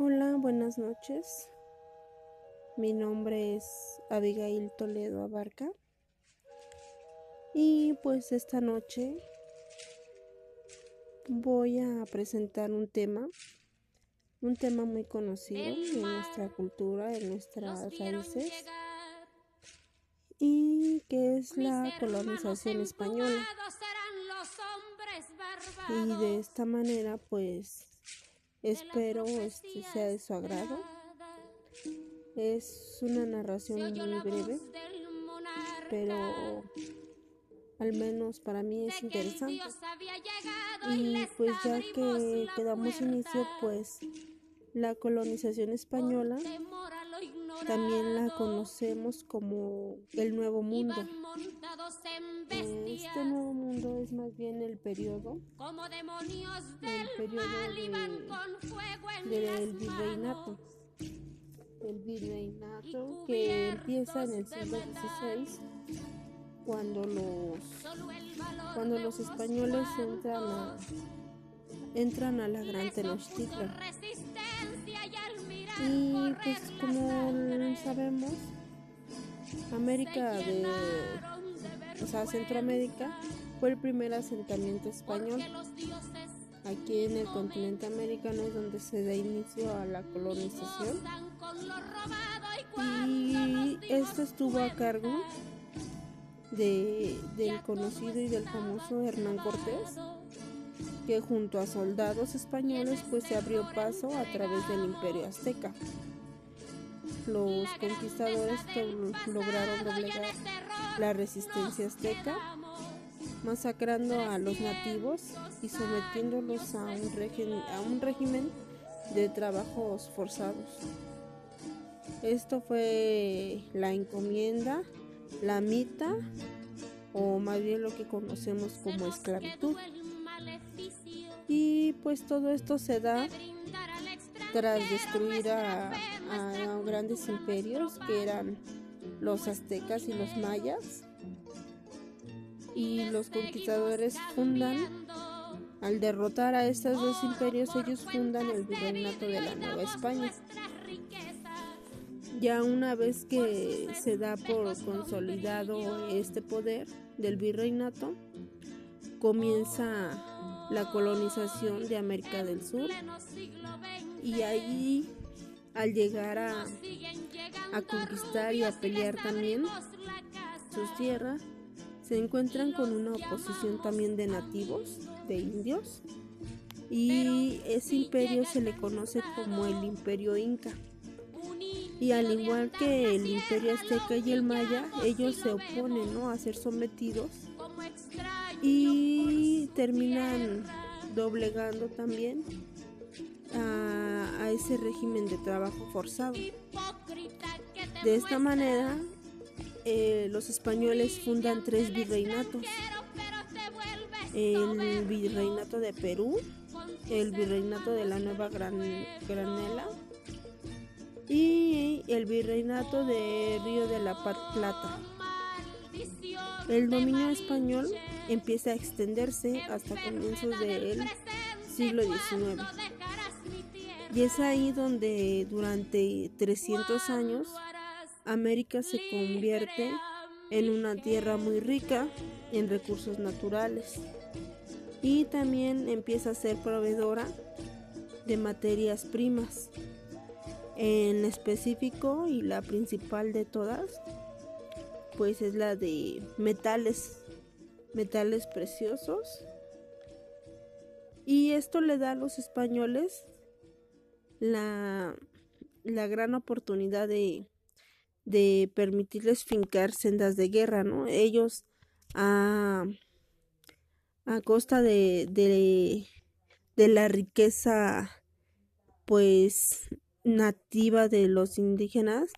Hola, buenas noches. Mi nombre es Abigail Toledo Abarca. Y pues esta noche voy a presentar un tema, un tema muy conocido en nuestra cultura, en nuestras raíces, y que es la colonización española. Y de esta manera pues espero este sea de su agrado. Es una narración muy breve, pero al menos para mí es interesante. Y pues ya que quedamos inicio, pues la colonización española también la conocemos como el Nuevo Mundo. Este Nuevo Mundo es más bien el periodo, el periodo del virreinato. El virreinato que empieza en el siglo XVI cuando los cuando los españoles entran a, entran a la Gran Tenochtitlan. Y pues como sabemos, América de, o sea, Centroamérica fue el primer asentamiento español. Aquí en el continente americano es donde se da inicio a la colonización. Y esto estuvo a cargo de, del conocido y del famoso Hernán Cortés, que junto a soldados españoles pues se abrió paso a través del imperio azteca. Los conquistadores lograron doblegar la resistencia azteca, masacrando a los nativos y sometiéndolos a un, régimen, a un régimen de trabajos forzados. Esto fue la encomienda la mitad o más bien lo que conocemos como esclavitud. Y pues todo esto se da tras destruir a, grandes imperios que eran los aztecas y los mayas. Y los conquistadores fundan, al derrotar a estos dos imperios, ellos fundan el virreinato de la Nueva España. Ya una vez que se da por consolidado este poder del virreinato, comienza la colonización de América del Sur y ahí al llegar a, a conquistar y a pelear también sus tierras, se encuentran con una oposición también de nativos, de indios, y ese imperio se le conoce como el imperio inca. Y al igual que el imperio azteca y el maya, ellos se oponen ¿no? a ser sometidos y terminan doblegando también a, ese régimen de trabajo forzado. De esta manera, eh, los españoles fundan tres virreinatos. El virreinato de Perú, el virreinato de la Nueva Granela y el virreinato de Río de la Plata. El dominio español empieza a extenderse hasta comienzos del siglo XIX. Y es ahí donde durante 300 años América se convierte en una tierra muy rica en recursos naturales y también empieza a ser proveedora de materias primas. En específico y la principal de todas pues es la de metales metales preciosos. Y esto le da a los españoles la, la gran oportunidad de, de permitirles fincar sendas de guerra, ¿no? Ellos a, a costa de, de, de la riqueza pues nativa de los indígenas,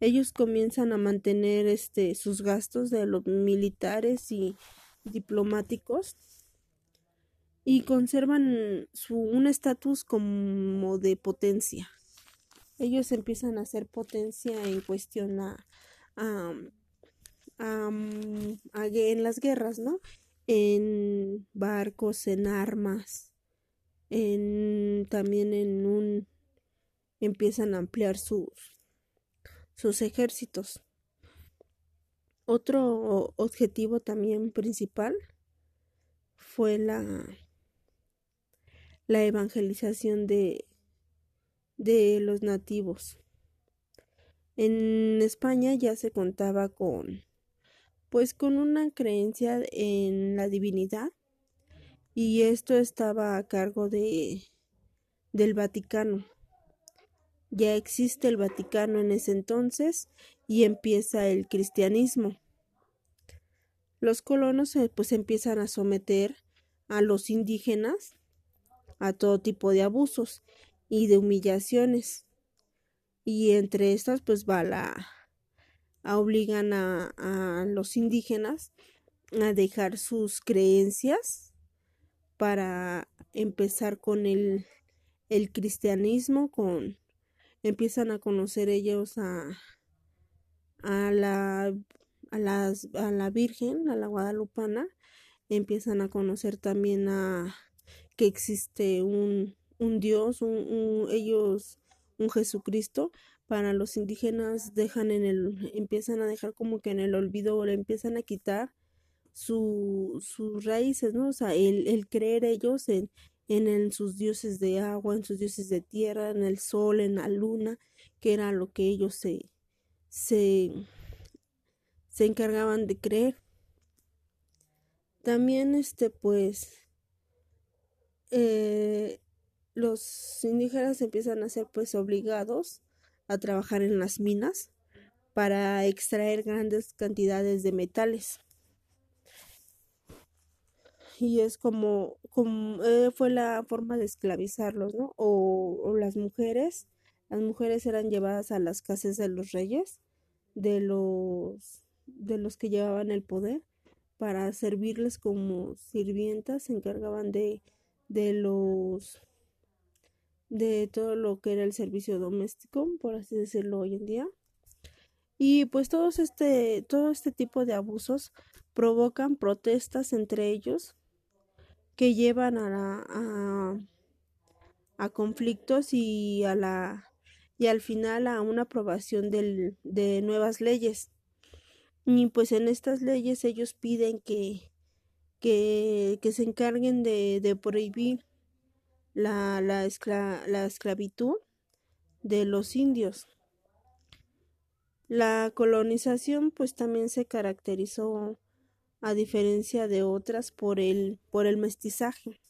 ellos comienzan a mantener este sus gastos de los militares y diplomáticos y conservan su un estatus como de potencia. Ellos empiezan a ser potencia en cuestión a, en las guerras, ¿no? En barcos, en armas, en también en un empiezan a ampliar sus, sus ejércitos. Otro objetivo también principal fue la, la evangelización de, de los nativos. En España ya se contaba con pues con una creencia en la divinidad y esto estaba a cargo de del Vaticano. Ya existe el Vaticano en ese entonces y empieza el cristianismo. Los colonos pues empiezan a someter a los indígenas a todo tipo de abusos y de humillaciones. Y entre estas pues va la obligan a, los indígenas a dejar sus creencias para empezar con el, el cristianismo, con empiezan a conocer ellos a, a la a, las, a la Virgen, a la Guadalupana, empiezan a conocer también a que existe un, un Dios, un, ellos, un Jesucristo. Para los indígenas dejan en el, empiezan a dejar como que en el olvido o le empiezan a quitar su, sus raíces, ¿no? O sea, el, el creer ellos en, en, sus dioses de agua, en sus dioses de tierra, en el sol, en la luna, que era lo que ellos se, se, se encargaban de creer. También, este, pues, eh, los indígenas empiezan a ser, pues, obligados a trabajar en las minas para extraer grandes cantidades de metales. Y es como, eh, fue la forma de esclavizarlos, ¿no? O, o las mujeres, las mujeres eran llevadas a las casas de los reyes, de los de los que llevaban el poder para servirles como sirvientas, se encargaban de, de los de todo lo que era el servicio doméstico, por así decirlo hoy en día. Y pues todos este, todo este tipo de abusos provocan protestas entre ellos que llevan a, a, a conflictos y a la y al final a una aprobación del, de nuevas leyes y pues en estas leyes ellos piden que, que, que se encarguen de, de prohibir la, la, la esclavitud de los indios. La colonización pues también se caracterizó a diferencia de otras por el, por el mestizaje.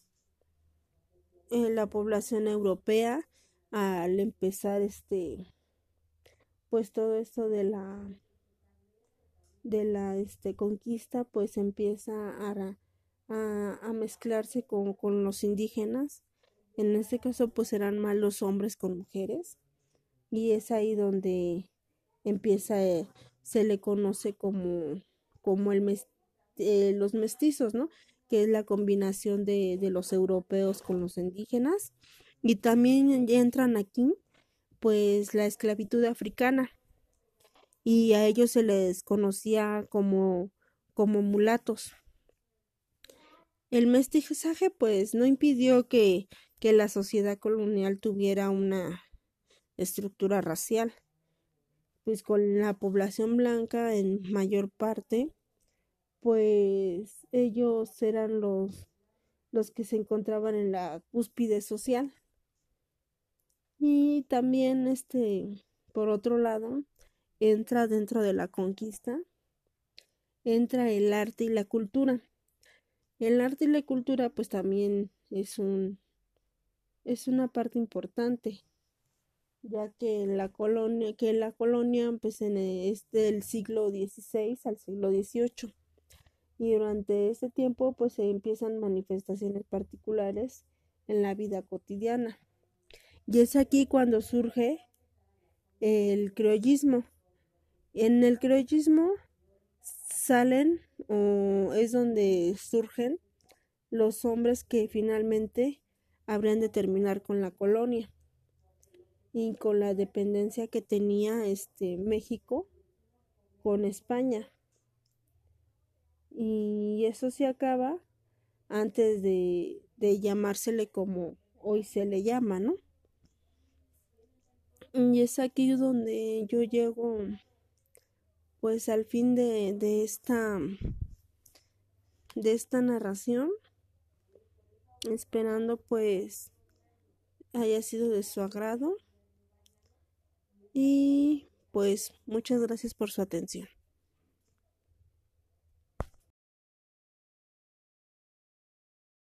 En la población europea al empezar este pues todo esto de la de la este, conquista pues empieza a, a, mezclarse con, con, los indígenas. En este caso pues eran más los hombres con mujeres y es ahí donde empieza, eh, se le conoce como, como eh, los mestizos, ¿no? Que es la combinación de, de los europeos con los indígenas. Y también entran aquí pues la esclavitud africana y a ellos se les conocía como, como mulatos. El mestizaje pues no impidió que, que la sociedad colonial tuviera una estructura racial, pues con la población blanca en mayor parte, pues ellos eran los, los que se encontraban en la cúspide social. Y también este, por otro lado, entra dentro de la conquista, entra el arte y la cultura. El arte y la cultura pues también es un es una parte importante ya que en la colonia que la colonia pues en es del siglo XVI al siglo XVIII y durante ese tiempo pues se empiezan manifestaciones particulares en la vida cotidiana. Y es aquí cuando surge el criollismo. En el criollismo salen o es donde surgen los hombres que finalmente habrían de terminar con la colonia y con la dependencia que tenía este México con España. Y eso se acaba antes de, de llamársele como hoy se le llama, ¿no? Y es aquí donde yo llego pues al fin de, de esta de esta narración esperando pues haya sido de su agrado. Y pues muchas gracias por su atención